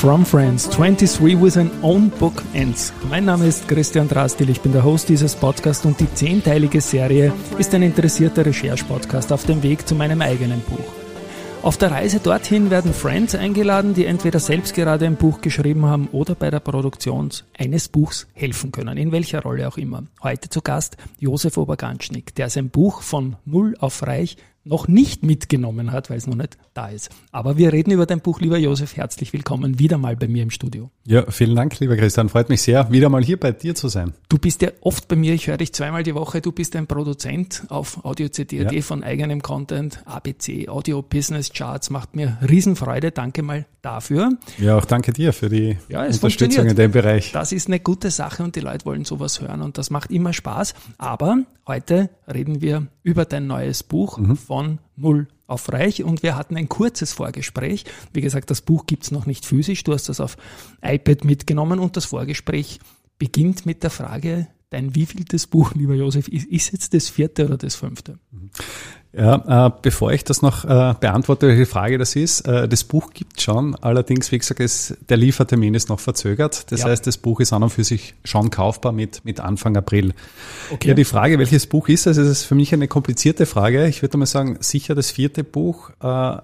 From Friends 23 with an Own Book Ends. Mein Name ist Christian Drastil, ich bin der Host dieses Podcasts und die zehnteilige Serie ist ein interessierter Recherche-Podcast auf dem Weg zu meinem eigenen Buch. Auf der Reise dorthin werden Friends eingeladen, die entweder selbst gerade ein Buch geschrieben haben oder bei der Produktion eines Buchs helfen können, in welcher Rolle auch immer. Heute zu Gast Josef Oberganschnick, der sein Buch von Null auf Reich noch nicht mitgenommen hat, weil es noch nicht da ist. Aber wir reden über dein Buch, lieber Josef. Herzlich willkommen wieder mal bei mir im Studio. Ja, vielen Dank, lieber Christian. Freut mich sehr, wieder mal hier bei dir zu sein. Du bist ja oft bei mir. Ich höre dich zweimal die Woche. Du bist ein Produzent auf Audio CD.at ja. von eigenem Content. ABC, Audio Business Charts macht mir Riesenfreude. Danke mal dafür. Ja, auch danke dir für die ja, Unterstützung in dem Bereich. Das ist eine gute Sache und die Leute wollen sowas hören und das macht immer Spaß. Aber heute reden wir über dein neues Buch mhm. Von Null auf Reich und wir hatten ein kurzes Vorgespräch. Wie gesagt, das Buch gibt's noch nicht physisch, du hast das auf iPad mitgenommen und das Vorgespräch beginnt mit der Frage, dein wievieltes Buch, lieber Josef, ist, ist jetzt das vierte oder das fünfte? Ja, äh, bevor ich das noch äh, beantworte, welche Frage das ist, äh, das Buch gibt schon, allerdings, wie gesagt, ist, der Liefertermin ist noch verzögert. Das ja. heißt, das Buch ist an und für sich schon kaufbar mit, mit Anfang April. Okay. Ja, die Frage, welches Buch ist das, ist für mich eine komplizierte Frage. Ich würde mal sagen, sicher das vierte Buch. Äh,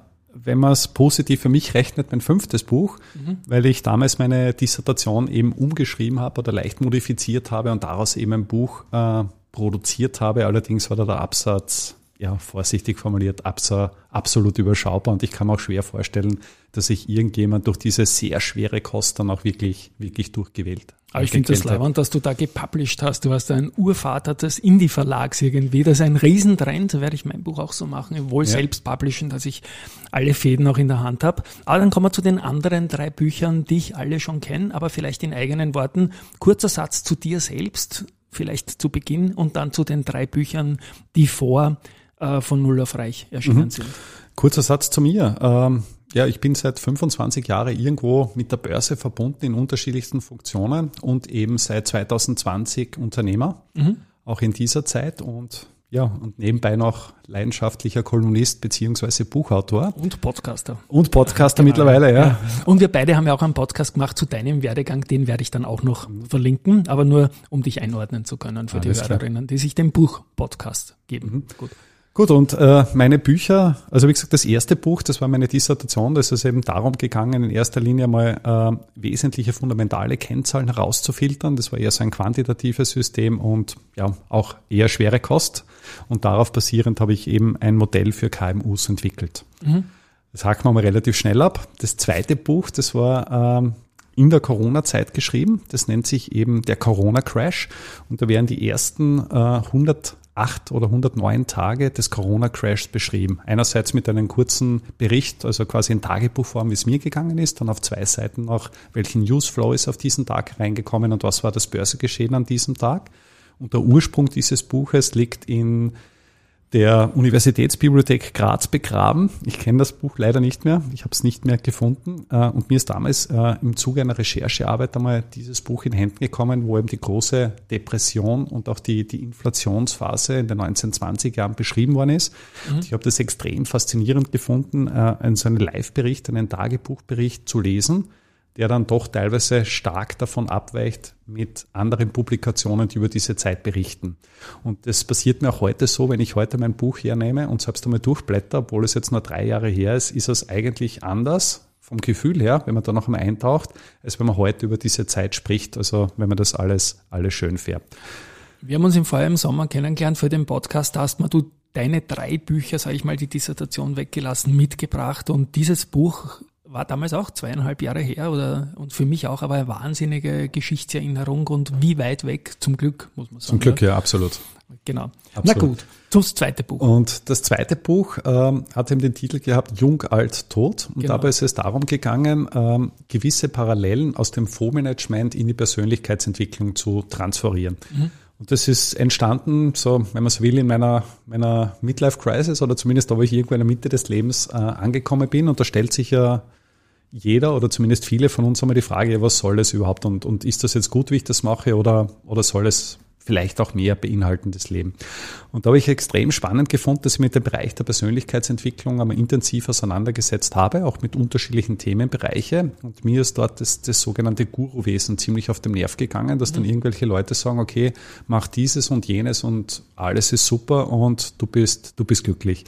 wenn man es positiv für mich rechnet, mein fünftes Buch, mhm. weil ich damals meine Dissertation eben umgeschrieben habe oder leicht modifiziert habe und daraus eben ein Buch äh, produziert habe. Allerdings war da der Absatz, ja, vorsichtig formuliert, absolut überschaubar und ich kann mir auch schwer vorstellen, dass sich irgendjemand durch diese sehr schwere Kost dann auch wirklich, wirklich durchgewählt aber ich finde das leibend, dass du da gepublished hast. Du hast ein Urvater des Indie-Verlags irgendwie. Das ist ein Riesentrend. Da werde ich mein Buch auch so machen. Wohl ja. selbst publishen, dass ich alle Fäden auch in der Hand habe. Aber dann kommen wir zu den anderen drei Büchern, die ich alle schon kenne, aber vielleicht in eigenen Worten. Kurzer Satz zu dir selbst, vielleicht zu Beginn und dann zu den drei Büchern, die vor äh, von Null auf Reich erschienen mhm. sind. Kurzer Satz zu mir. Ähm ja, ich bin seit 25 Jahren irgendwo mit der Börse verbunden in unterschiedlichsten Funktionen und eben seit 2020 Unternehmer, mhm. auch in dieser Zeit und ja, und nebenbei noch leidenschaftlicher Kolumnist beziehungsweise Buchautor. Und Podcaster. Und Podcaster genau. mittlerweile, ja. ja. Und wir beide haben ja auch einen Podcast gemacht zu deinem Werdegang, den werde ich dann auch noch verlinken, aber nur um dich einordnen zu können für Alles die Hörerinnen, die sich den Buch-Podcast geben. Mhm. Gut. Gut, und äh, meine Bücher, also wie gesagt, das erste Buch, das war meine Dissertation, da ist es eben darum gegangen, in erster Linie mal äh, wesentliche fundamentale Kennzahlen herauszufiltern. Das war eher so ein quantitatives System und ja, auch eher schwere Kost. Und darauf basierend habe ich eben ein Modell für KMUs entwickelt. Mhm. Das haken wir mal relativ schnell ab. Das zweite Buch, das war ähm, in der Corona-Zeit geschrieben. Das nennt sich eben der Corona-Crash. Und da wären die ersten äh, 100 acht oder 109 Tage des Corona-Crashs beschrieben. Einerseits mit einem kurzen Bericht, also quasi in Tagebuchform, wie es mir gegangen ist, dann auf zwei Seiten noch, welchen Newsflow ist auf diesen Tag reingekommen und was war das Börsegeschehen an diesem Tag. Und der Ursprung dieses Buches liegt in der Universitätsbibliothek Graz begraben. Ich kenne das Buch leider nicht mehr. Ich habe es nicht mehr gefunden. Äh, und mir ist damals äh, im Zuge einer Recherchearbeit einmal dieses Buch in Händen gekommen, wo eben die große Depression und auch die, die Inflationsphase in den 1920 Jahren beschrieben worden ist. Mhm. Ich habe das extrem faszinierend gefunden, äh, so einen Live-Bericht, einen Tagebuchbericht zu lesen der dann doch teilweise stark davon abweicht mit anderen Publikationen, die über diese Zeit berichten. Und das passiert mir auch heute so, wenn ich heute mein Buch hernehme und selbst einmal durchblätter, obwohl es jetzt nur drei Jahre her ist, ist es eigentlich anders vom Gefühl her, wenn man da noch einmal eintaucht, als wenn man heute über diese Zeit spricht, also wenn man das alles, alles schön färbt. Wir haben uns im im Sommer kennengelernt für den Podcast, da hast du deine drei Bücher, sage ich mal, die Dissertation weggelassen, mitgebracht und dieses Buch war damals auch zweieinhalb Jahre her oder und für mich auch aber eine wahnsinnige Geschichtserinnerung und wie weit weg, zum Glück, muss man sagen. Zum Glück, ja, absolut. Genau. Absolut. Na gut, das zweite Buch. Und das zweite Buch ähm, hat eben den Titel gehabt Jung, alt, tot. Und genau. dabei ist es darum gegangen, ähm, gewisse Parallelen aus dem Fondsmanagement in die Persönlichkeitsentwicklung zu transferieren. Mhm. Und das ist entstanden, so, wenn man so will, in meiner, meiner Midlife Crisis oder zumindest da, wo ich irgendwo in der Mitte des Lebens äh, angekommen bin. Und da stellt sich ja jeder oder zumindest viele von uns einmal die Frage, was soll das überhaupt und, und ist das jetzt gut, wie ich das mache oder, oder soll es vielleicht auch mehr beinhaltendes Leben. Und da habe ich extrem spannend gefunden, dass ich mit dem Bereich der Persönlichkeitsentwicklung einmal intensiv auseinandergesetzt habe, auch mit unterschiedlichen Themenbereiche. Und mir ist dort das, das sogenannte Guruwesen ziemlich auf den Nerv gegangen, dass dann mhm. irgendwelche Leute sagen, okay, mach dieses und jenes und alles ist super und du bist, du bist glücklich.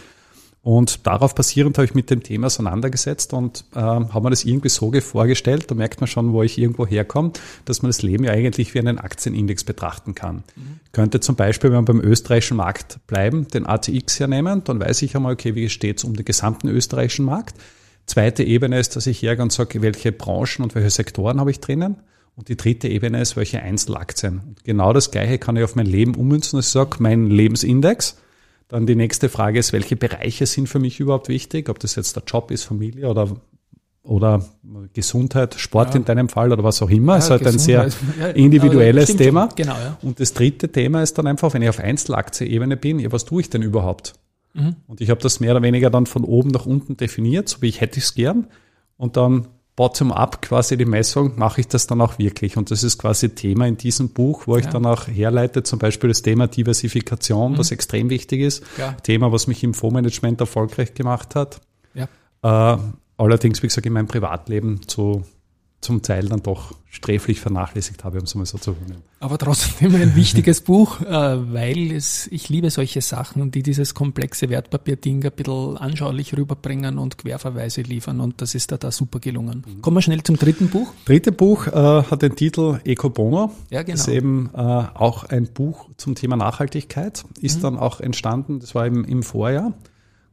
Und darauf basierend habe ich mit dem Thema auseinandergesetzt und äh, habe mir das irgendwie so vorgestellt, da merkt man schon, wo ich irgendwo herkomme, dass man das Leben ja eigentlich wie einen Aktienindex betrachten kann. Mhm. Könnte zum Beispiel, wenn wir beim österreichischen Markt bleiben, den ATX hernehmen, dann weiß ich einmal, okay, wie steht es um den gesamten österreichischen Markt. Zweite Ebene ist, dass ich hergehe und sage, welche Branchen und welche Sektoren habe ich drinnen. Und die dritte Ebene ist, welche Einzelaktien. Und genau das Gleiche kann ich auf mein Leben ummünzen. Ich sage, mein Lebensindex dann die nächste Frage ist, welche Bereiche sind für mich überhaupt wichtig? Ob das jetzt der Job ist, Familie oder oder Gesundheit, Sport ja. in deinem Fall oder was auch immer. Ja, ist halt ein sehr individuelles Thema. Genau, ja. Und das dritte Thema ist dann einfach, wenn ich auf Einzelaktie-Ebene bin, ja, was tue ich denn überhaupt? Mhm. Und ich habe das mehr oder weniger dann von oben nach unten definiert, so wie ich hätte es gern. Und dann bottom-up quasi die Messung, mache ich das dann auch wirklich? Und das ist quasi Thema in diesem Buch, wo ich ja. dann auch herleite, zum Beispiel das Thema Diversifikation, mhm. was extrem wichtig ist. Ja. Thema, was mich im Fondsmanagement erfolgreich gemacht hat. Ja. Äh, allerdings, wie gesagt, in meinem Privatleben zu zum Teil dann doch sträflich vernachlässigt habe, um es mal so zu nennen. Aber trotzdem ein wichtiges Buch, äh, weil es, ich liebe solche Sachen, die dieses komplexe Wertpapierding ein bisschen anschaulich rüberbringen und Querverweise liefern und das ist da, da super gelungen. Mhm. Kommen wir schnell zum dritten Buch. Dritte Buch äh, hat den Titel Eco Bono. Ja, genau. Das ist eben äh, auch ein Buch zum Thema Nachhaltigkeit, ist mhm. dann auch entstanden, das war im, im Vorjahr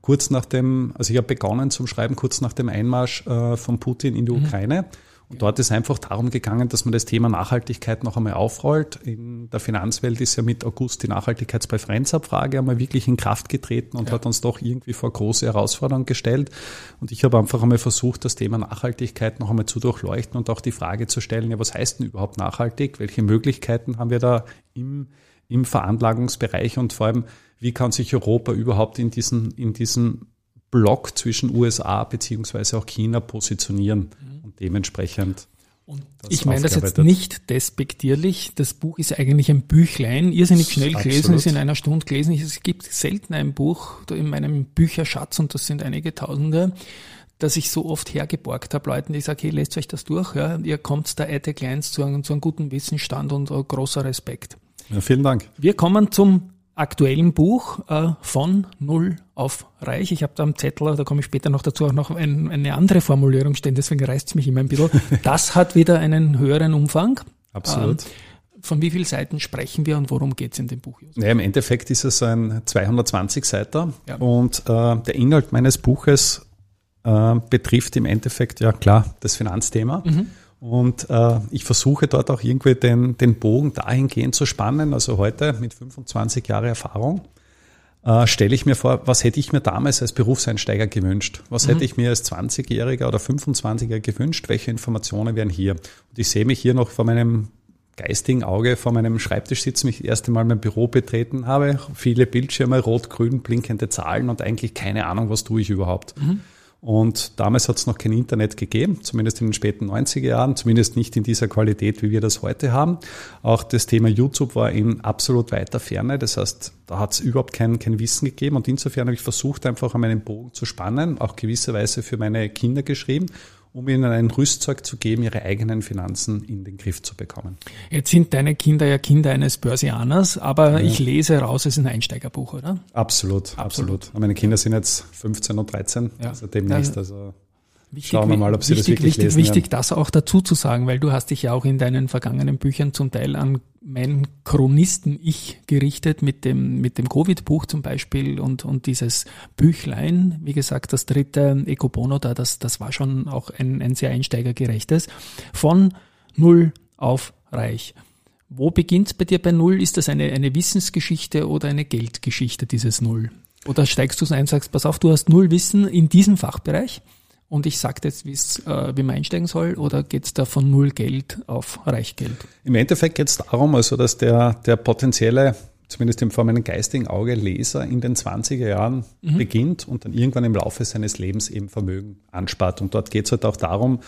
kurz nach dem, also ich habe begonnen zum Schreiben kurz nach dem Einmarsch äh, von Putin in die mhm. Ukraine. Und dort ist einfach darum gegangen, dass man das Thema Nachhaltigkeit noch einmal aufrollt. In der Finanzwelt ist ja mit August die Nachhaltigkeitspräferenzabfrage einmal wirklich in Kraft getreten und ja. hat uns doch irgendwie vor große Herausforderungen gestellt. Und ich habe einfach einmal versucht, das Thema Nachhaltigkeit noch einmal zu durchleuchten und auch die Frage zu stellen, ja, was heißt denn überhaupt nachhaltig? Welche Möglichkeiten haben wir da im, im Veranlagungsbereich und vor allem, wie kann sich Europa überhaupt in diesen, in diesen Block zwischen USA beziehungsweise auch China positionieren dementsprechend. Ich meine das jetzt nicht despektierlich. Das Buch ist eigentlich ein Büchlein, irrsinnig schnell gelesen, ist in einer Stunde gelesen. Es gibt selten ein Buch in meinem Bücherschatz, und das sind einige Tausende, dass ich so oft hergeborgt habe, Leuten, die sagen, hey, lest euch das durch, ja, ihr kommt da Ette Kleins zu einem, zu einem guten Wissensstand und uh, großer Respekt. Ja, vielen Dank. Wir kommen zum aktuellen Buch äh, von Null auf Reich. Ich habe da am Zettel, da komme ich später noch dazu, auch noch ein, eine andere Formulierung stehen, deswegen reißt es mich immer ein bisschen. Das hat wieder einen höheren Umfang. Absolut. Ähm, von wie vielen Seiten sprechen wir und worum geht es in dem Buch? Ja, Im Endeffekt ist es ein 220 Seiter ja. und äh, der Inhalt meines Buches äh, betrifft im Endeffekt ja klar das Finanzthema. Mhm. Und äh, ich versuche dort auch irgendwie den, den Bogen dahingehend zu spannen. Also heute mit 25 Jahre Erfahrung äh, stelle ich mir vor, was hätte ich mir damals als Berufseinsteiger gewünscht? Was mhm. hätte ich mir als 20-Jähriger oder 25er gewünscht? Welche Informationen wären hier? Und ich sehe mich hier noch vor meinem geistigen Auge vor meinem Schreibtisch sitzen, mich das erste Mal mein Büro betreten habe, viele Bildschirme, rot, grün, blinkende Zahlen und eigentlich keine Ahnung, was tue ich überhaupt. Mhm. Und damals hat es noch kein Internet gegeben, zumindest in den späten 90er Jahren, zumindest nicht in dieser Qualität, wie wir das heute haben. Auch das Thema YouTube war in absolut weiter Ferne. Das heißt, da hat es überhaupt kein, kein Wissen gegeben. Und insofern habe ich versucht, einfach an meinen Bogen zu spannen, auch gewisserweise für meine Kinder geschrieben um ihnen ein Rüstzeug zu geben, ihre eigenen Finanzen in den Griff zu bekommen. Jetzt sind deine Kinder ja Kinder eines Börsianers, aber ja. ich lese raus, es ist ein Einsteigerbuch, oder? Absolut, absolut. absolut. Meine Kinder sind jetzt 15 und 13, ja. also demnächst, also Wichtig, Schauen wir mal, ob Sie wichtig, das wirklich wichtig, lesen. Wichtig, das auch dazu zu sagen, weil du hast dich ja auch in deinen vergangenen Büchern zum Teil an mein Chronisten-Ich gerichtet mit dem, mit dem Covid-Buch zum Beispiel und, und dieses Büchlein, wie gesagt, das dritte Ecobono da, das, das war schon auch ein, ein sehr einsteigergerechtes. Von Null auf Reich. Wo beginnt es bei dir bei Null? Ist das eine, eine Wissensgeschichte oder eine Geldgeschichte, dieses Null? Oder steigst du es ein und sagst, pass auf, du hast Null Wissen in diesem Fachbereich? Und ich sage jetzt, äh, wie man einsteigen soll, oder geht es da von null Geld auf Reichgeld? Im Endeffekt geht es darum, also dass der, der potenzielle, zumindest im Form einem geistigen Auge, Leser in den 20er Jahren mhm. beginnt und dann irgendwann im Laufe seines Lebens eben Vermögen anspart. Und dort geht es halt auch darum,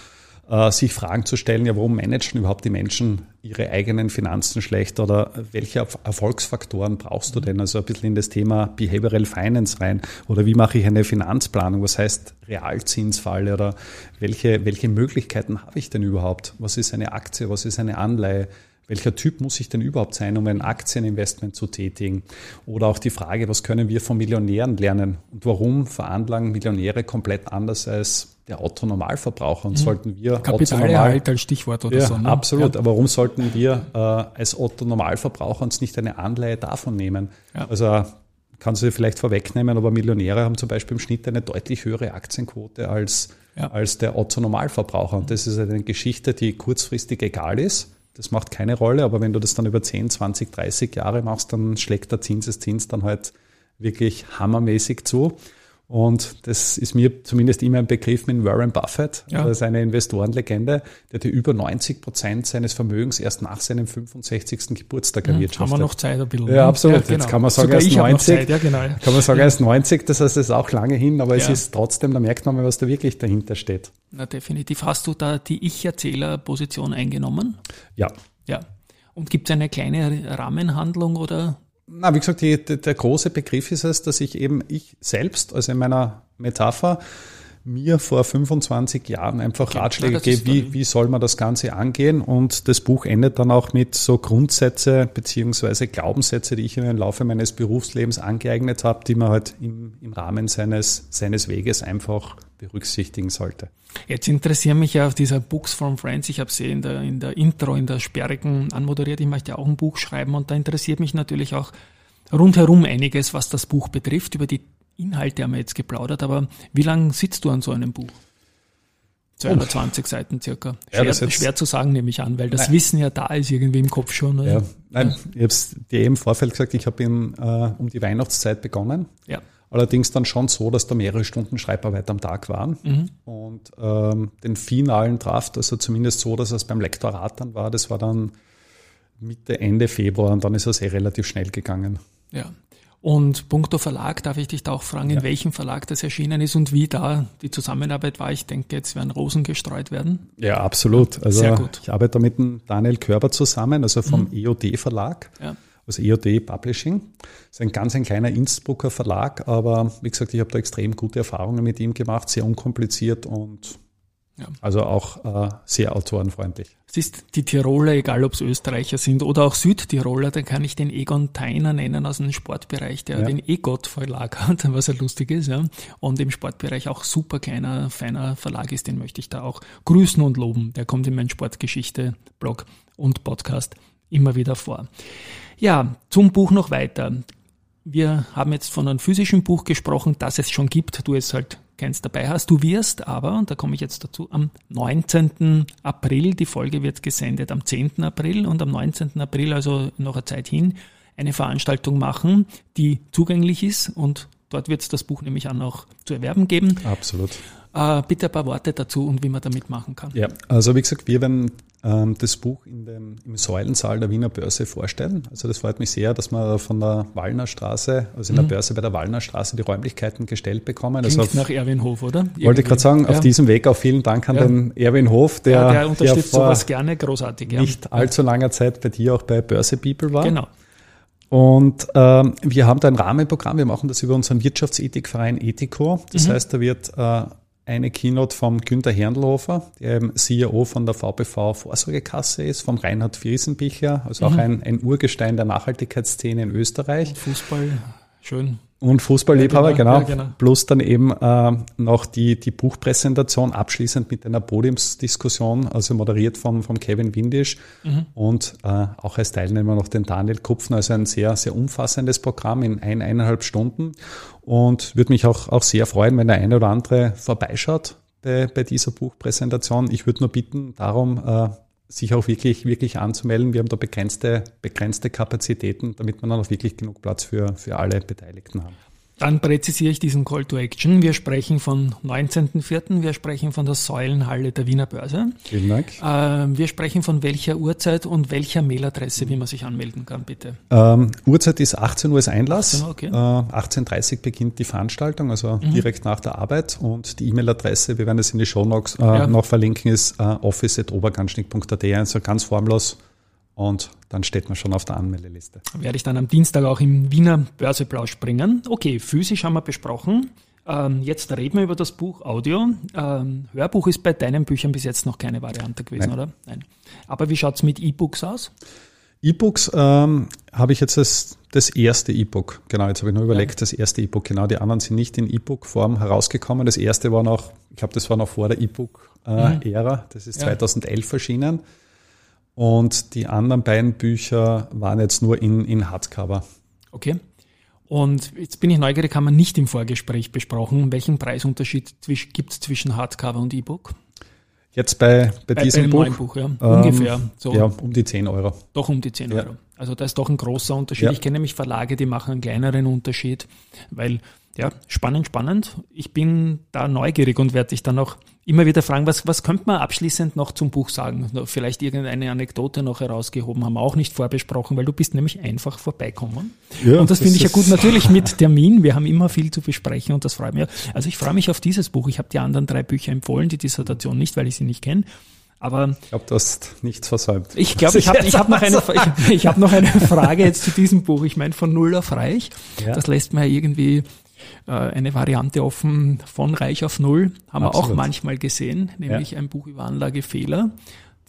sich Fragen zu stellen, ja, warum managen überhaupt die Menschen ihre eigenen Finanzen schlecht oder welche Erfolgsfaktoren brauchst du denn? Also ein bisschen in das Thema Behavioral Finance rein oder wie mache ich eine Finanzplanung? Was heißt Realzinsfalle oder welche, welche Möglichkeiten habe ich denn überhaupt? Was ist eine Aktie? Was ist eine Anleihe? Welcher Typ muss ich denn überhaupt sein, um ein Aktieninvestment zu tätigen? Oder auch die Frage, was können wir von Millionären lernen? Und warum veranlagen Millionäre komplett anders als der Otto-Normalverbraucher? Und mhm. sollten wir Kapitalerhalt als Stichwort oder ja, so. Ne? Absolut. Ja. Aber warum sollten wir äh, als Otto-Normalverbraucher uns nicht eine Anleihe davon nehmen? Ja. Also kannst du vielleicht vorwegnehmen, aber Millionäre haben zum Beispiel im Schnitt eine deutlich höhere Aktienquote als, ja. als der Otto-Normalverbraucher. Und das ist eine Geschichte, die kurzfristig egal ist das macht keine Rolle, aber wenn du das dann über 10, 20, 30 Jahre machst, dann schlägt der Zinseszins dann halt wirklich hammermäßig zu. Und das ist mir zumindest immer ein Begriff mit Warren Buffett. Ja. Das ist eine Investorenlegende, der hat über 90 Prozent seines Vermögens erst nach seinem 65. Geburtstag erwirtschaftet. Haben wir noch Zeit ein bisschen. Ja, ne? absolut. Ja, genau. Jetzt kann man sagen, erst 90. Ja, genau. Kann man sagen, erst 90. Das heißt, es ist auch lange hin, aber es ist trotzdem, da merkt man mal, was da wirklich dahinter steht. Na, definitiv. Hast du da die Ich-Erzähler-Position eingenommen? Ja. Ja. Und gibt es eine kleine Rahmenhandlung oder na, wie gesagt, die, der große Begriff ist es, dass ich eben ich selbst, also in meiner Metapher, mir vor 25 Jahren einfach Ratschläge gebe, wie, wie soll man das Ganze angehen. Und das Buch endet dann auch mit so Grundsätze beziehungsweise Glaubenssätze, die ich im Laufe meines Berufslebens angeeignet habe, die man halt im, im Rahmen seines, seines Weges einfach berücksichtigen sollte. Jetzt interessieren mich ja auf dieser Books from Friends. Ich habe sie in der, in der Intro, in der sperrigen anmoderiert. Ich möchte auch ein Buch schreiben und da interessiert mich natürlich auch rundherum einiges, was das Buch betrifft. Über die Inhalte haben wir jetzt geplaudert, aber wie lange sitzt du an so einem Buch? 220 oh. Seiten circa. Schwer, ja, schwer, zu sagen, nehme ich an, weil das Nein. Wissen ja da ist irgendwie im Kopf schon. Ja. Nein, ich habe es dir eben im Vorfeld gesagt, ich habe äh, um die Weihnachtszeit begonnen. Ja. Allerdings dann schon so, dass da mehrere Stunden Schreibarbeit am Tag waren. Mhm. Und ähm, den finalen Draft, also zumindest so, dass es beim Lektorat dann war, das war dann Mitte, Ende Februar und dann ist es eh relativ schnell gegangen. Ja. Und punkto Verlag, darf ich dich da auch fragen, in ja. welchem Verlag das erschienen ist und wie da die Zusammenarbeit war? Ich denke, jetzt werden Rosen gestreut werden. Ja, absolut. Also Sehr gut. ich arbeite da mit dem Daniel Körber zusammen, also vom mhm. EOD Verlag. Ja also EOD Publishing. Das ist ein ganz ein kleiner Innsbrucker Verlag, aber wie gesagt, ich habe da extrem gute Erfahrungen mit ihm gemacht, sehr unkompliziert und ja. also auch äh, sehr autorenfreundlich. Es ist die Tiroler, egal ob es Österreicher sind oder auch Südtiroler, da kann ich den Egon Theiner nennen aus dem Sportbereich, der ja. den EGOT Verlag hat, was ja lustig ist, ja. Und im Sportbereich auch super kleiner, feiner Verlag ist, den möchte ich da auch grüßen und loben. Der kommt in meinen Sportgeschichte-Blog und Podcast immer wieder vor. Ja, zum Buch noch weiter. Wir haben jetzt von einem physischen Buch gesprochen, das es schon gibt, du es halt keins dabei hast. Du wirst aber, und da komme ich jetzt dazu, am 19. April, die Folge wird gesendet am 10. April und am 19. April, also noch eine Zeit hin, eine Veranstaltung machen, die zugänglich ist und dort wird es das Buch nämlich auch zu erwerben geben. Absolut. Äh, bitte ein paar Worte dazu und wie man damit machen kann. Ja, also wie gesagt, wir werden das Buch in dem, im Säulensaal der Wiener Börse vorstellen. Also das freut mich sehr, dass wir von der Wallner Straße, also in der mhm. Börse bei der Wallner Straße, die Räumlichkeiten gestellt bekommen. Klingt also auf, nach Erwin Hof, oder? Irgendwie. Wollte ich gerade sagen, ja. auf diesem Weg auch vielen Dank an ja. den Erwin Hof, der, ja, der unterstützt der sowas gerne, großartig. Ja. Nicht allzu langer Zeit bei dir auch bei Börse People war. Genau. Und ähm, wir haben da ein Rahmenprogramm, wir machen das über unseren Wirtschaftsethikverein Ethico. Das mhm. heißt, da wird äh, eine Keynote vom Günter Herndlhofer, der CEO von der VPV Vorsorgekasse ist, vom Reinhard Friesenbichler, also mhm. auch ein, ein Urgestein der Nachhaltigkeitsszene in Österreich. Fußball, schön. Und Fußballliebhaber, genau. Ja, genau. Plus dann eben äh, noch die, die Buchpräsentation abschließend mit einer Podiumsdiskussion, also moderiert von, von Kevin Windisch mhm. und äh, auch als Teilnehmer noch den Daniel Kupfen. Also ein sehr, sehr umfassendes Programm in ein, eineinhalb Stunden. Und würde mich auch, auch sehr freuen, wenn der eine oder andere vorbeischaut bei, bei dieser Buchpräsentation. Ich würde nur bitten darum, äh, sich auch wirklich, wirklich anzumelden. Wir haben da begrenzte, begrenzte Kapazitäten, damit wir dann auch wirklich genug Platz für, für alle Beteiligten haben. Dann präzisiere ich diesen Call to Action. Wir sprechen von 19.04., wir sprechen von der Säulenhalle der Wiener Börse. Vielen Dank. Äh, wir sprechen von welcher Uhrzeit und welcher Mailadresse, wie man sich anmelden kann, bitte. Ähm, Uhrzeit ist 18 Uhr ist Einlass. 18 Uhr, okay. Äh, 18.30 Uhr beginnt die Veranstaltung, also mhm. direkt nach der Arbeit. Und die E-Mail-Adresse, wir werden es in die Show Notes äh, ja. noch verlinken, ist äh, office.oberganschnick.at, also ganz formlos und dann steht man schon auf der Anmeldeliste. Werde ich dann am Dienstag auch im Wiener Börseplausch bringen. Okay, physisch haben wir besprochen. Ähm, jetzt reden wir über das Buch Audio. Ähm, Hörbuch ist bei deinen Büchern bis jetzt noch keine Variante gewesen, Nein. oder? Nein. Aber wie schaut es mit E-Books aus? E-Books ähm, habe ich jetzt das, das erste E-Book. Genau, jetzt habe ich nur überlegt, ja. das erste E-Book. Genau, die anderen sind nicht in E-Book-Form herausgekommen. Das erste war noch, ich glaube, das war noch vor der E-Book-Ära. Äh, mhm. Das ist ja. 2011 erschienen. Und die anderen beiden Bücher waren jetzt nur in, in Hardcover. Okay. Und jetzt bin ich neugierig, haben wir nicht im Vorgespräch besprochen, welchen Preisunterschied gibt es zwischen Hardcover und E-Book? Jetzt bei, bei, bei diesem bei Buch? Buch ja. Ähm, Ungefähr. So. Ja, um die 10 Euro. Doch um die 10 Euro. Ja. Also da ist doch ein großer Unterschied. Ja. Ich kenne nämlich Verlage, die machen einen kleineren Unterschied, weil ja, spannend, spannend. Ich bin da neugierig und werde dich dann auch immer wieder fragen, was, was könnte man abschließend noch zum Buch sagen? Vielleicht irgendeine Anekdote noch herausgehoben, haben wir auch nicht vorbesprochen, weil du bist nämlich einfach vorbeikommen. Ja, und das, das finde ich ja gut, natürlich mit Termin. Wir haben immer viel zu besprechen und das freut mich. Also ich freue mich auf dieses Buch. Ich habe die anderen drei Bücher empfohlen, die Dissertation nicht, weil ich sie nicht kenne. Aber ich glaube, du hast nichts versäumt. Ich glaube, ich habe ich hab noch, eine, ich, ich hab noch eine Frage jetzt zu diesem Buch. Ich meine, von Null auf Reich. Ja. Das lässt man ja irgendwie äh, eine Variante offen von Reich auf Null. Haben Absolut. wir auch manchmal gesehen, nämlich ja. ein Buch über Anlagefehler.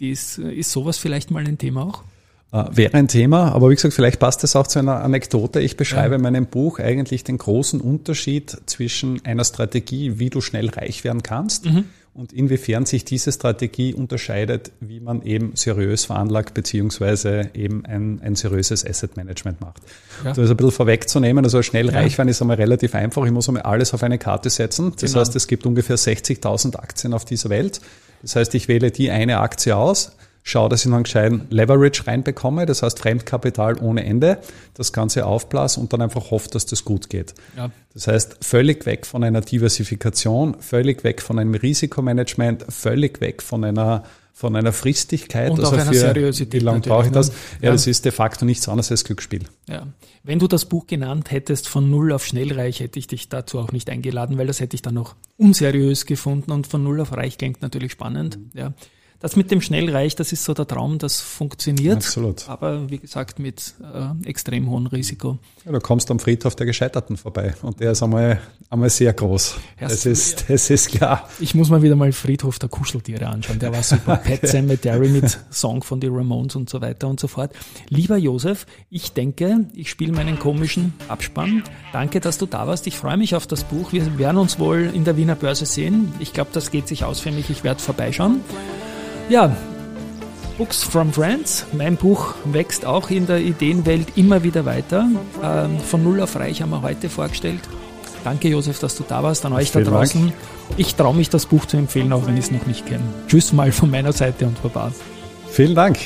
Die ist, ist sowas vielleicht mal ein Thema auch? Äh, wäre ein Thema, aber wie gesagt, vielleicht passt es auch zu einer Anekdote. Ich beschreibe ja. in meinem Buch eigentlich den großen Unterschied zwischen einer Strategie, wie du schnell reich werden kannst, mhm und inwiefern sich diese Strategie unterscheidet, wie man eben seriös veranlagt, beziehungsweise eben ein, ein seriöses Asset Management macht. Ja. Das ist ein bisschen vorwegzunehmen, also schnell ja. reich werden ist einmal relativ einfach. Ich muss einmal alles auf eine Karte setzen. Das genau. heißt, es gibt ungefähr 60.000 Aktien auf dieser Welt. Das heißt, ich wähle die eine Aktie aus, schaue, dass ich noch einen gescheiten Leverage reinbekomme, das heißt Fremdkapital ohne Ende, das Ganze aufblas und dann einfach hoffe, dass das gut geht. Ja. Das heißt, völlig weg von einer Diversifikation, völlig weg von einem Risikomanagement, völlig weg von einer von einer Fristigkeit, und also auch einer für Seriosität wie lange brauche ich das? Ne? Ja, ja, das ist de facto nichts anderes als Glücksspiel. Ja. Wenn du das Buch genannt hättest von Null auf Schnellreich, hätte ich dich dazu auch nicht eingeladen, weil das hätte ich dann noch unseriös gefunden und von Null auf Reich klingt natürlich spannend. Mhm. Ja. Das mit dem Schnellreich, das ist so der Traum, das funktioniert. Absolut. Aber wie gesagt, mit äh, extrem hohem Risiko. Ja, du kommst am Friedhof der Gescheiterten vorbei und der ist einmal, einmal sehr groß. Ja, das, ist, das ist klar. Ich muss mal wieder mal Friedhof der Kuscheltiere anschauen. Der war super. Pet Cemetery mit Song von den Ramones und so weiter und so fort. Lieber Josef, ich denke, ich spiele meinen komischen Abspann. Danke, dass du da warst. Ich freue mich auf das Buch. Wir werden uns wohl in der Wiener Börse sehen. Ich glaube, das geht sich aus für mich. Ich werde vorbeischauen. Ja, Books from Friends. Mein Buch wächst auch in der Ideenwelt immer wieder weiter. Ähm, von Null auf Reich haben wir heute vorgestellt. Danke, Josef, dass du da warst. An euch Vielen da draußen. Dank. Ich traue mich, das Buch zu empfehlen, auch wenn ich es noch nicht kenne. Tschüss mal von meiner Seite und Baba. Vielen Dank.